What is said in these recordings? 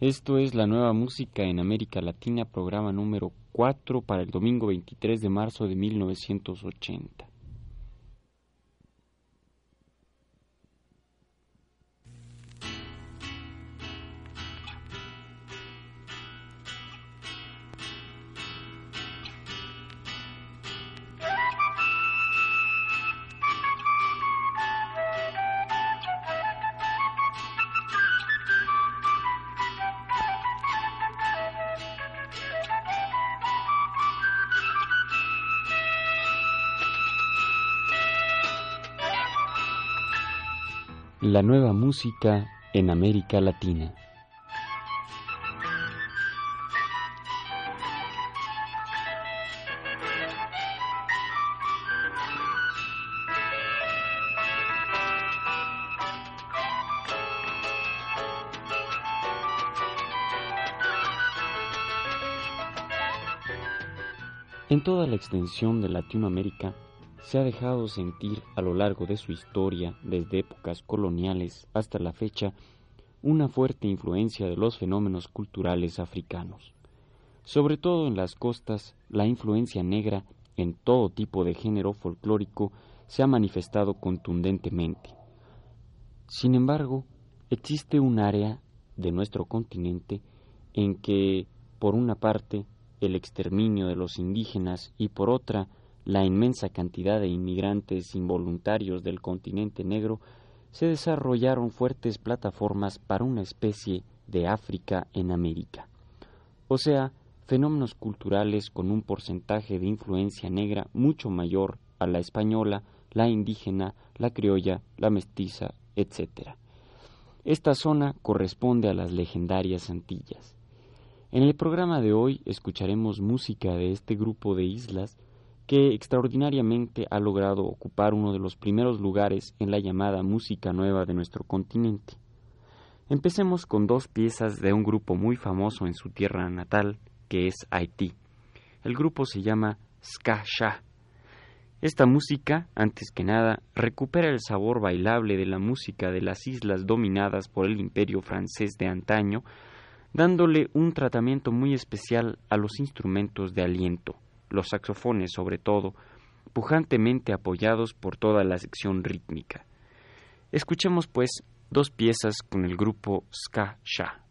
Esto es la nueva música en América Latina, programa número 4 para el domingo 23 de marzo de 1980. La nueva música en América Latina. En toda la extensión de Latinoamérica, se ha dejado sentir a lo largo de su historia, desde épocas coloniales hasta la fecha, una fuerte influencia de los fenómenos culturales africanos. Sobre todo en las costas, la influencia negra en todo tipo de género folclórico se ha manifestado contundentemente. Sin embargo, existe un área de nuestro continente en que, por una parte, el exterminio de los indígenas y por otra, la inmensa cantidad de inmigrantes involuntarios del continente negro, se desarrollaron fuertes plataformas para una especie de África en América. O sea, fenómenos culturales con un porcentaje de influencia negra mucho mayor a la española, la indígena, la criolla, la mestiza, etc. Esta zona corresponde a las legendarias Antillas. En el programa de hoy escucharemos música de este grupo de islas que extraordinariamente ha logrado ocupar uno de los primeros lugares en la llamada música nueva de nuestro continente. Empecemos con dos piezas de un grupo muy famoso en su tierra natal, que es Haití. El grupo se llama Ska Shah. Esta música, antes que nada, recupera el sabor bailable de la música de las islas dominadas por el imperio francés de antaño, dándole un tratamiento muy especial a los instrumentos de aliento los saxofones sobre todo, pujantemente apoyados por toda la sección rítmica. Escuchemos pues dos piezas con el grupo Ska Shah.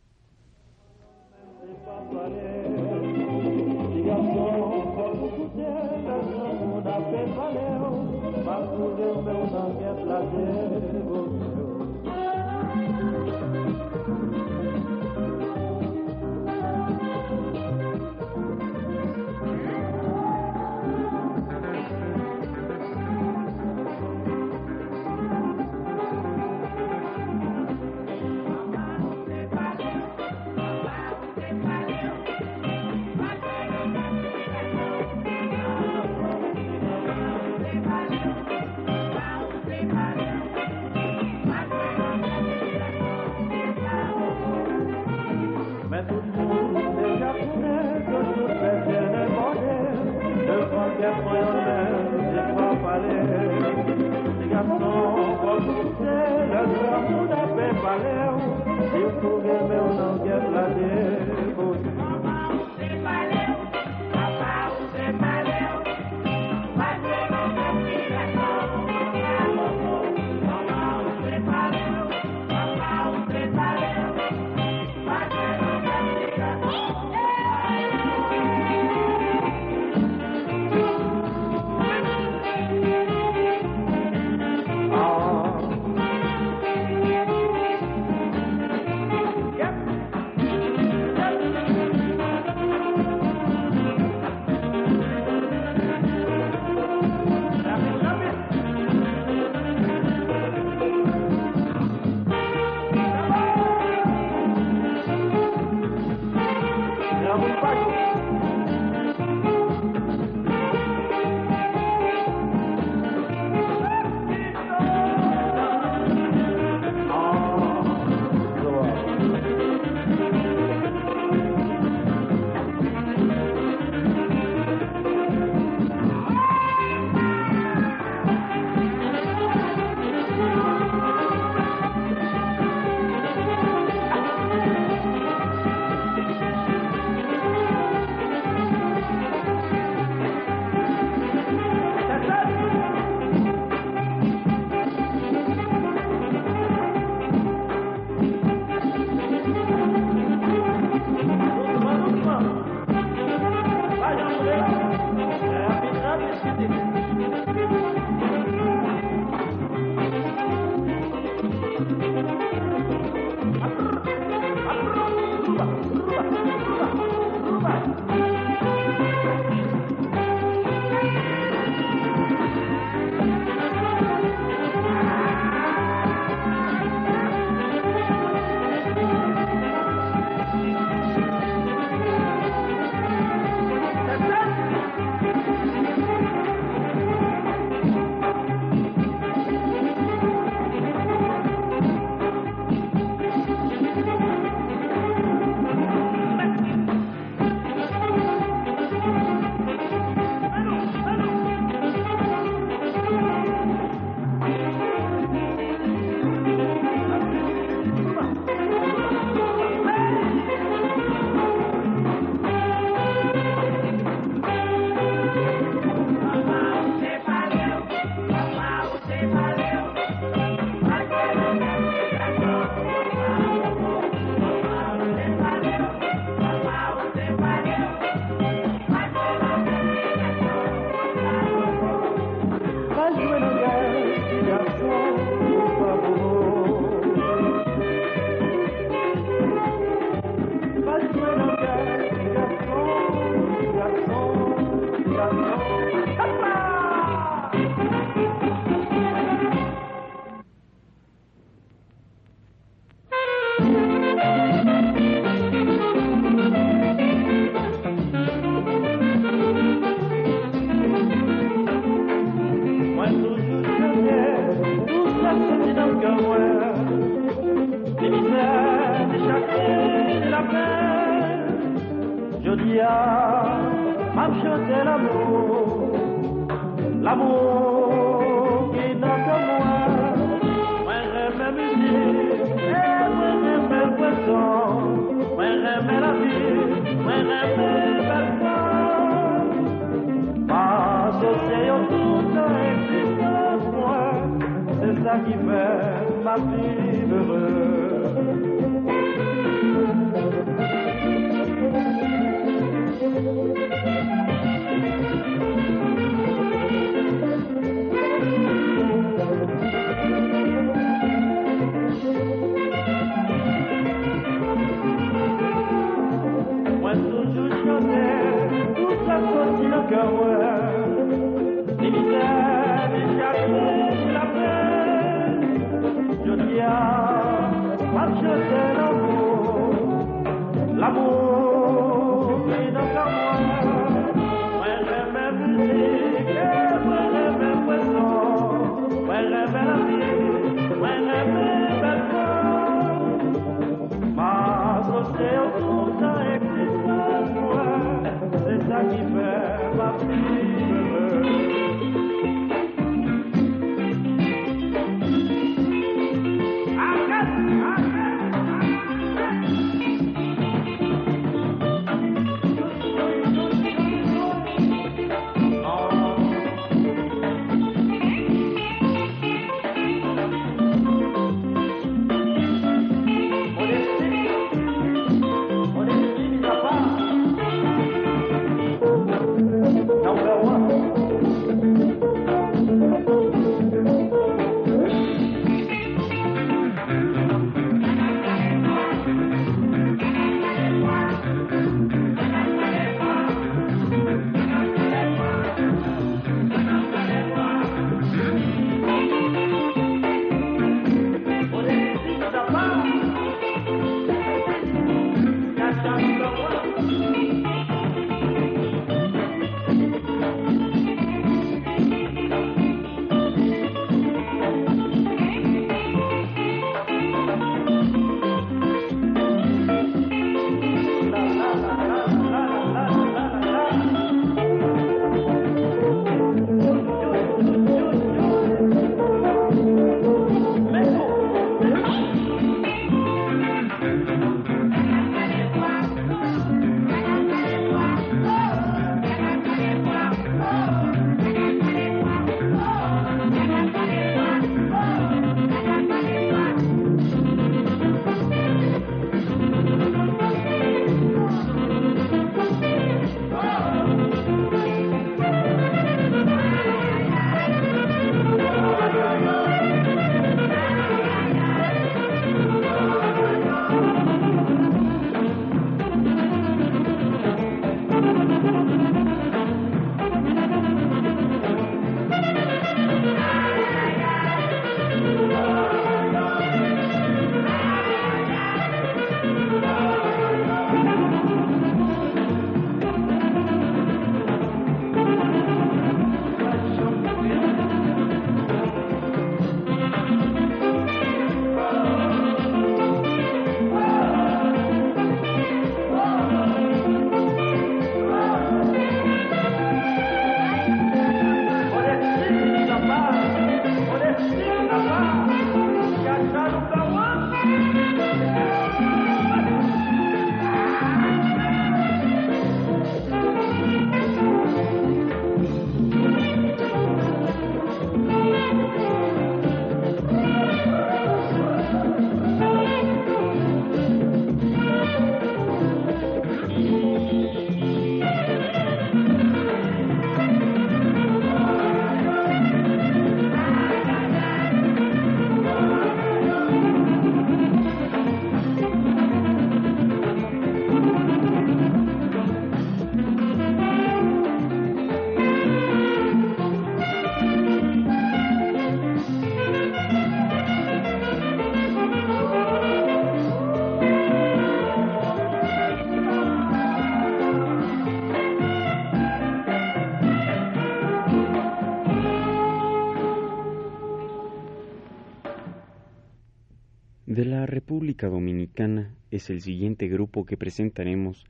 Es el siguiente grupo que presentaremos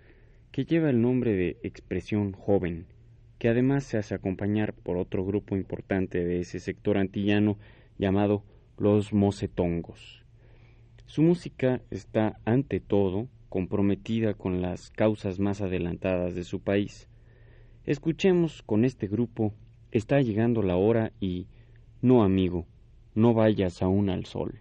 que lleva el nombre de Expresión Joven, que además se hace acompañar por otro grupo importante de ese sector antillano llamado Los Mocetongos. Su música está, ante todo, comprometida con las causas más adelantadas de su país. Escuchemos con este grupo Está llegando la hora y No amigo, no vayas aún al sol.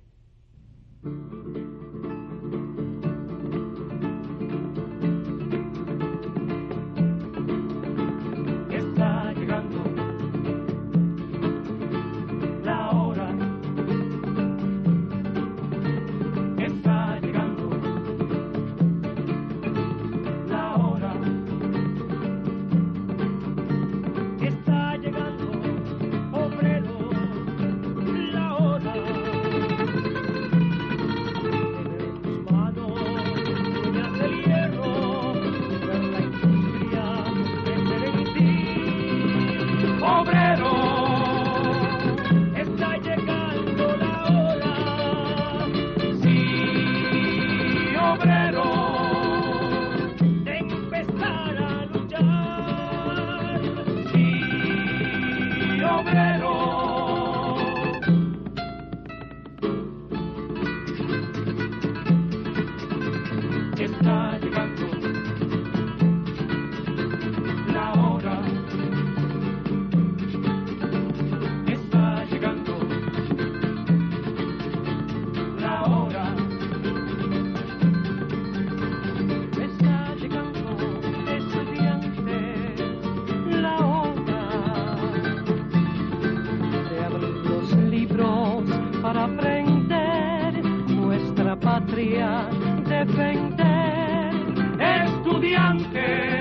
La hora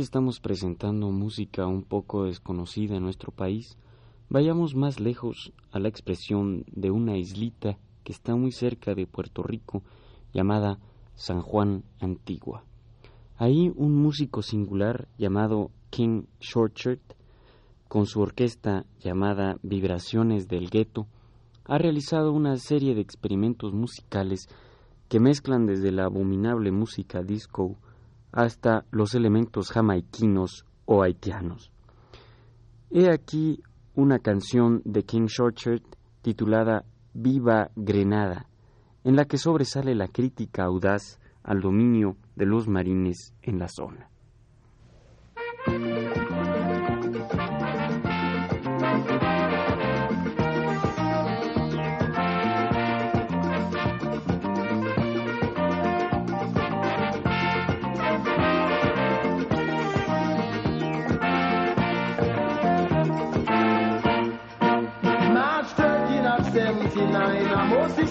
estamos presentando música un poco desconocida en nuestro país, vayamos más lejos a la expresión de una islita que está muy cerca de Puerto Rico llamada San Juan Antigua. Ahí un músico singular llamado King Shortshirt, con su orquesta llamada Vibraciones del Gueto, ha realizado una serie de experimentos musicales que mezclan desde la abominable música disco hasta los elementos jamaiquinos o haitianos. He aquí una canción de King Shortshirt titulada Viva Grenada, en la que sobresale la crítica audaz al dominio de los marines en la zona.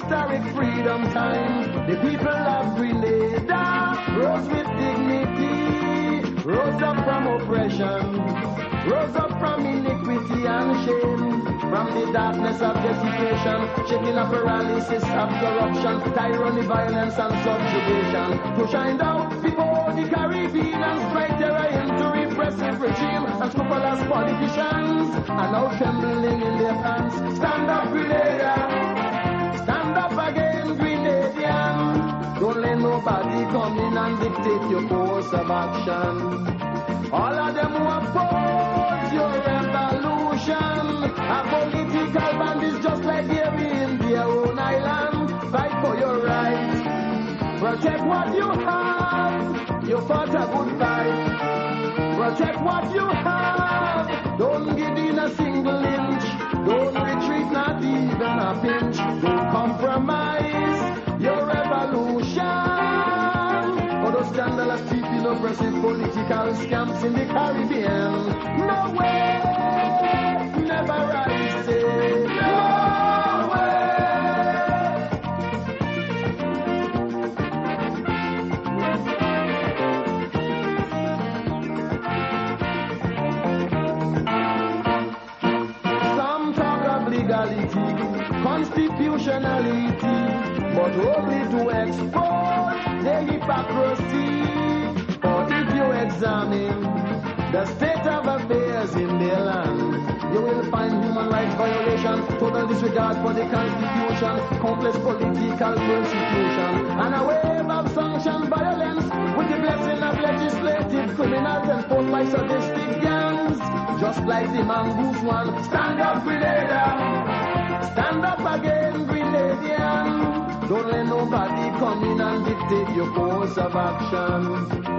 Historic freedom time. The people of Grenada rose with dignity, rose up from oppression, rose up from iniquity and shame, from the darkness of desecration, shaking of paralysis of corruption, tyranny, violence and subjugation, to shine out before the Caribbean and strike terror into repressive regime and scrupulous politicians, and now trembling in their pants. Stand up, Grenada! Nobody come in and dictate your course of action. All of them who oppose your revolution are political bandits just like they're in their own island. Fight for your rights. Protect what you have. You fought a good fight. Scams in the Caribbean. No way, never say. No way. Some talk of legality, constitutionality, but only to expose the hypocrisy. Examine the state of affairs in their land, you will find human rights violation, total disregard for the constitution, countless political persecution, and a wave of sanctioned violence with the blessing of legislative criminals enforced by sadistic gangs. Just like the mongoose one, stand up, Grenada! Stand up again, Grenadian. Don't let nobody come in and dictate your course of action.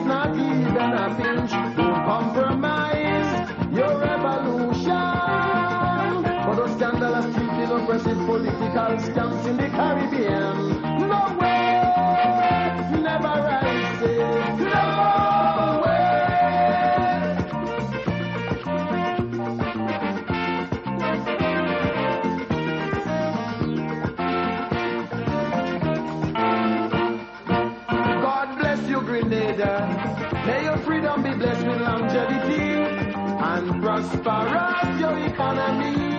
political stamps in the Caribbean. No way, never I say, no way. God bless you, Grenada. May your freedom be blessed with longevity and prosperous your economy.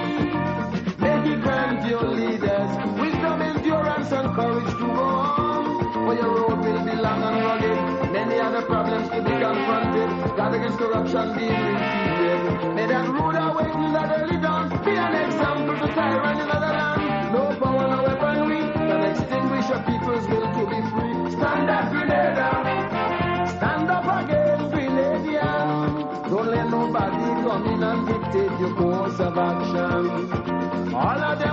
And courage to go on. For your road will be long and rugged. Many other problems to be confronted. God against corruption being repeated. May that rude awakening that early dawn be an example to tyrant in other land. No power, no weapon weak can extinguish a people's will to be free. Stand up, Grenada. Stand up again, Grenadian. Don't let nobody come in and dictate your course of action. All of them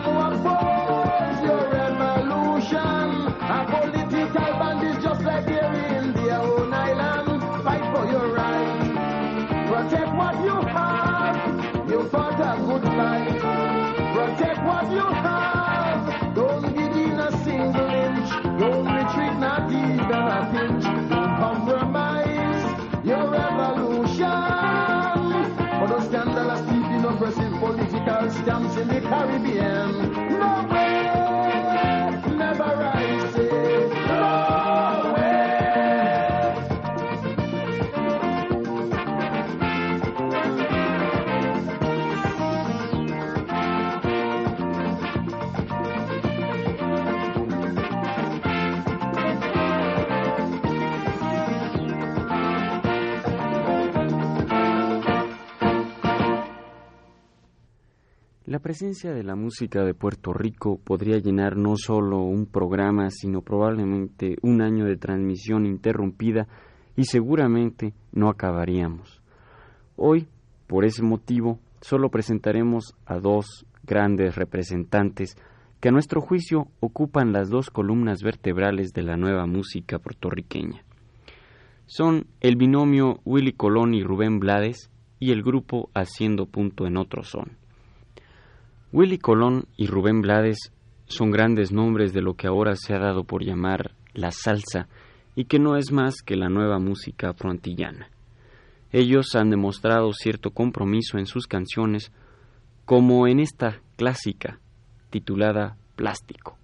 you have. Don't give in a single inch. Don't retreat, not even a pinch. Don't compromise your revolution. For those scandalous keeping oppressive political stamps in the Caribbean. Presencia de la música de Puerto Rico podría llenar no solo un programa, sino probablemente un año de transmisión interrumpida y seguramente no acabaríamos. Hoy, por ese motivo, solo presentaremos a dos grandes representantes que a nuestro juicio ocupan las dos columnas vertebrales de la nueva música puertorriqueña. Son el binomio Willy Colón y Rubén Blades y el grupo Haciendo Punto en Otro Son. Willy Colón y Rubén Blades son grandes nombres de lo que ahora se ha dado por llamar la salsa y que no es más que la nueva música frontillana. Ellos han demostrado cierto compromiso en sus canciones, como en esta clásica titulada Plástico.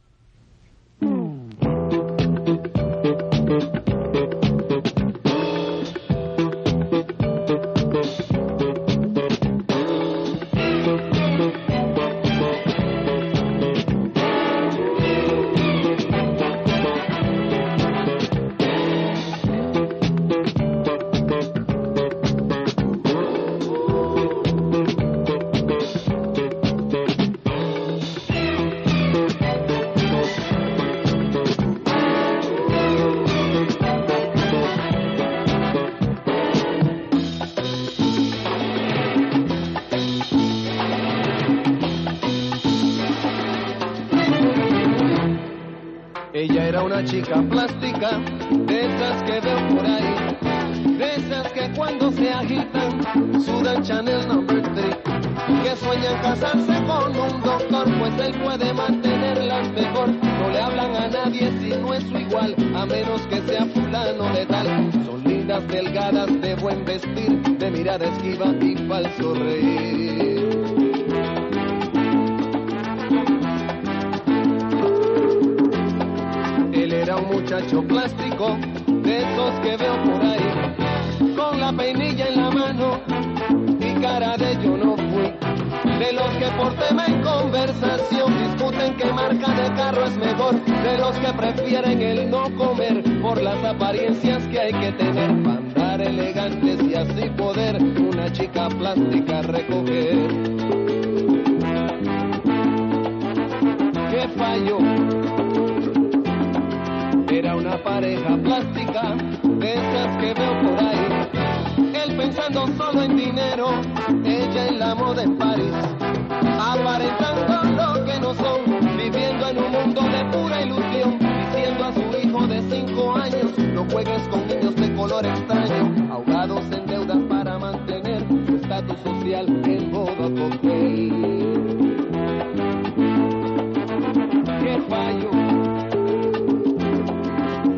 Agitan sudan Chanel number 3, que sueñan casarse con un doctor, pues él puede mantenerlas mejor. No le hablan a nadie si no es su igual, a menos que sea fulano de tal. Son lindas, delgadas, de buen vestir, de mirada esquiva y falso reír. Que prefieren el no comer por las apariencias que hay que tener para andar elegantes y así poder una chica plástica recoger. ¿Qué falló? Era una pareja plástica, de esas que veo por ahí. Él pensando solo en dinero, ella en la moda en París. Aparentando lo que no son, en un mundo de pura ilusión, diciendo a su hijo de cinco años, no juegues con niños de color extraño, ahogados en deudas para mantener su estatus social en todo cóctel. ¡Qué fallo!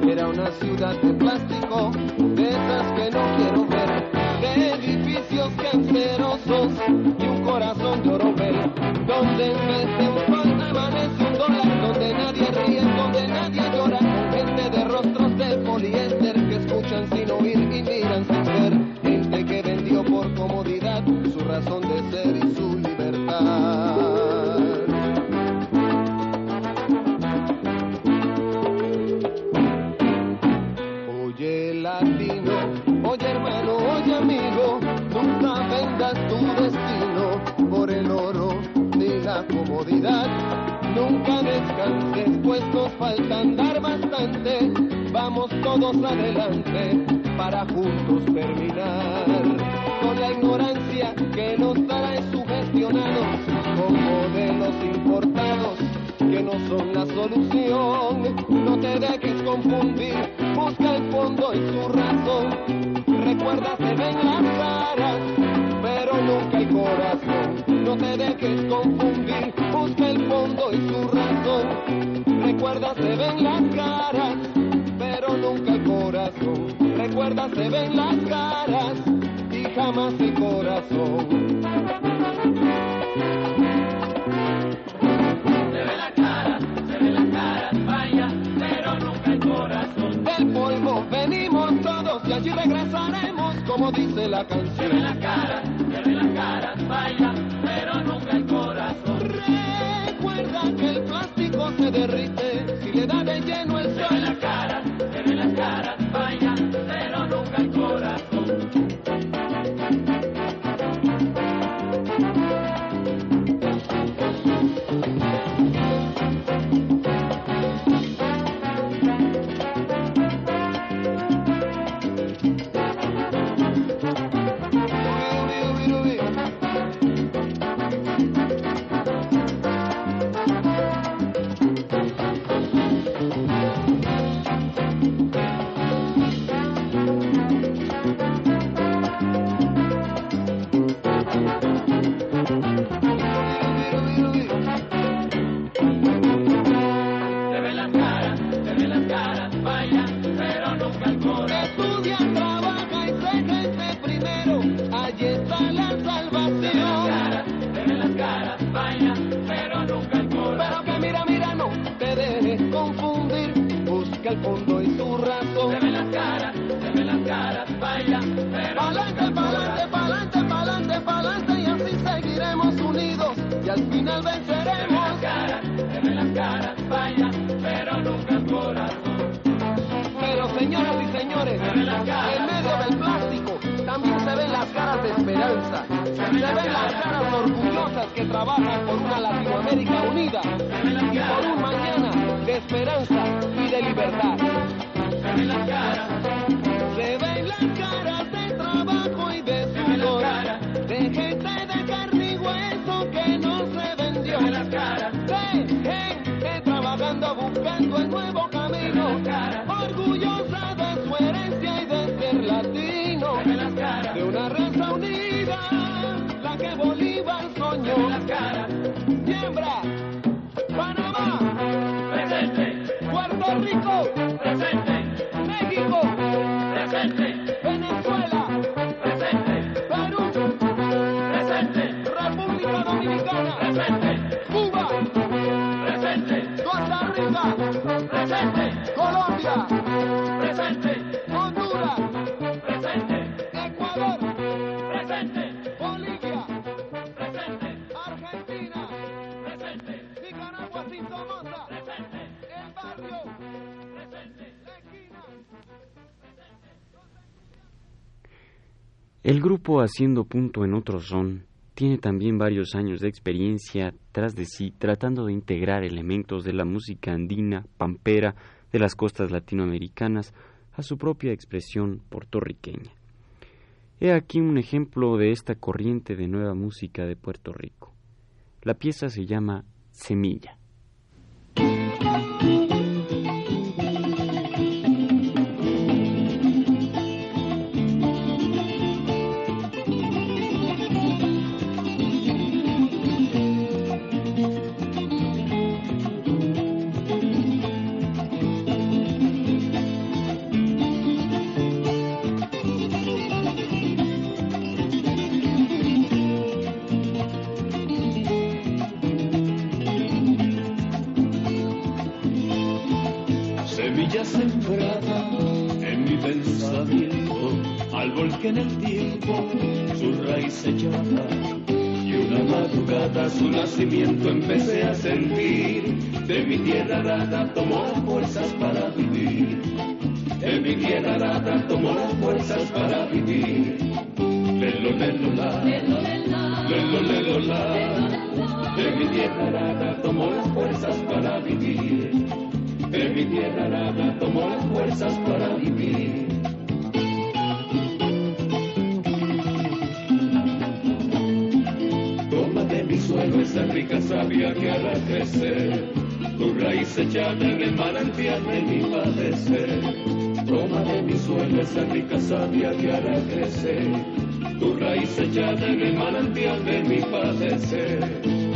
Era una ciudad de plástico, de esas que no quiero ver, de edificios cancerosos y un corazón de oro donde en vez de nadie ríe, donde nadie llora, gente de rostros de poliéster que escuchan sin oír y miran sin ver, falta andar bastante. Vamos todos adelante para juntos terminar con la ignorancia que nos trae sugestionados con modelos importados que no son la solución. No te dejes confundir, busca el fondo y su razón. Recuerda, se ven las caras, pero nunca el corazón. No te dejes confundir, busca el fondo y su. Recuerda, se ven las caras, pero nunca el corazón. Recuerda, se ven las caras y jamás el corazón. Del polvo venimos todos y allí regresaremos, como dice la canción. Se la cara, se la cara, vaya, pero nunca el corazón. Recuerda que el plástico se derrite si le da de lleno el el fondo y su razón. Pa'lante, pa'lante, pa'lante, pa'lante, pa'lante y así seguiremos unidos. Y al final venceremos. Pero señoras y señores, en medio del plástico también se ven las caras de esperanza. Se ven las caras orgullosas que trabajan por una Latinoamérica unida. Y por un mañana de esperanza y de libertad. Se ven las caras de trabajo y de sudor, de gente de carne y hueso que no se vendió, de gente trabajando buscando el nuevo camino, orgullosa de su herencia y de ser latino, de una raza unida, la que Bolívar soñó. Siembra, El. El grupo Haciendo Punto en Otro Son tiene también varios años de experiencia tras de sí tratando de integrar elementos de la música andina, pampera, de las costas latinoamericanas a su propia expresión puertorriqueña. He aquí un ejemplo de esta corriente de nueva música de Puerto Rico. La pieza se llama. Semilla en el tiempo su raíz echaba. Y una madrugada su nacimiento empecé a sentir, de mi tierra arada tomó las fuerzas para vivir. De mi tierra arada tomó las fuerzas para vivir. Lelo, lelo, la, lelo, lelo, la, de mi tierra arada tomó las fuerzas para vivir. De mi tierra arada tomó las fuerzas para vivir. Rica savia que hará crecer. Tu raíz echada en el manantial de mi padecer. Toma de mi suelo esa rica savia que hará crecer. Tu raíz echada en el manantial de mi padecer.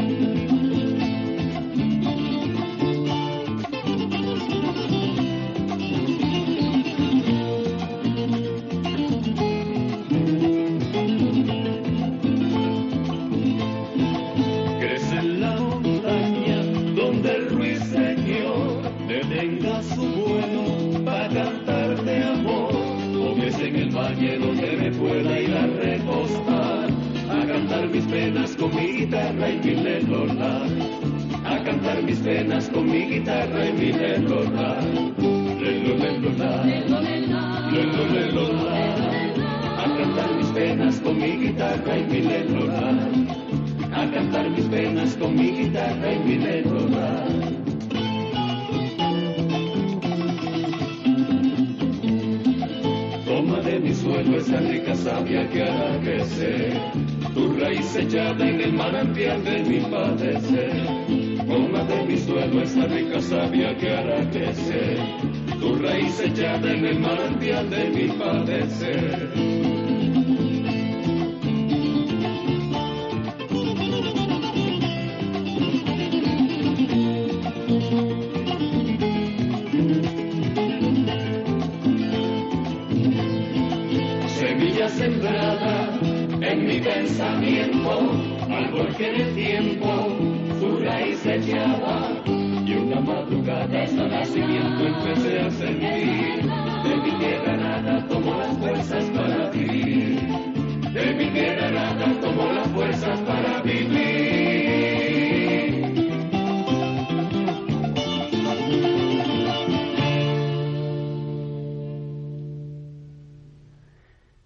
Semilla sembrada en mi pensamiento, árbol que en el tiempo su raíz echaba. Y una madrugada hasta nacimiento empecé a sentir, de mi tierra nada tomó las fuerzas para vivir. De mi tierra nada tomó las fuerzas para vivir.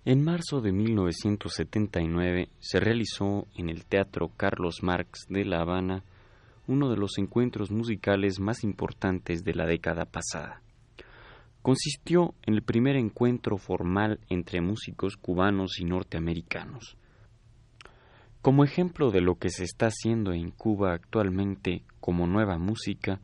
En marzo de 1979 se realizó en el Teatro Carlos Marx de La Habana uno de los encuentros musicales más importantes de la década pasada. Consistió en el primer encuentro formal entre músicos cubanos y norteamericanos. Como ejemplo de lo que se está haciendo en Cuba actualmente como nueva música,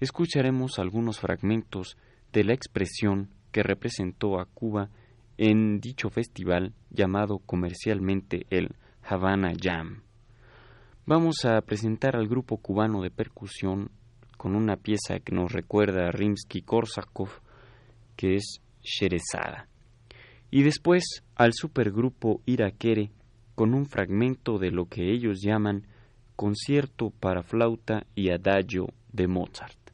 escucharemos algunos fragmentos de la expresión que representó a Cuba en dicho festival llamado comercialmente el Havana Jam. Vamos a presentar al grupo cubano de percusión con una pieza que nos recuerda a Rimsky-Korsakov, que es Sherezada. Y después al supergrupo Irakere con un fragmento de lo que ellos llaman concierto para flauta y adagio de Mozart.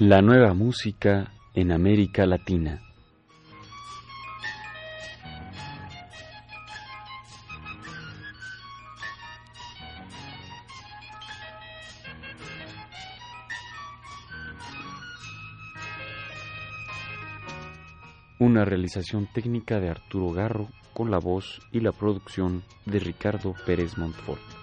La nueva música en América Latina. Una realización técnica de Arturo Garro con la voz y la producción de Ricardo Pérez Montfort.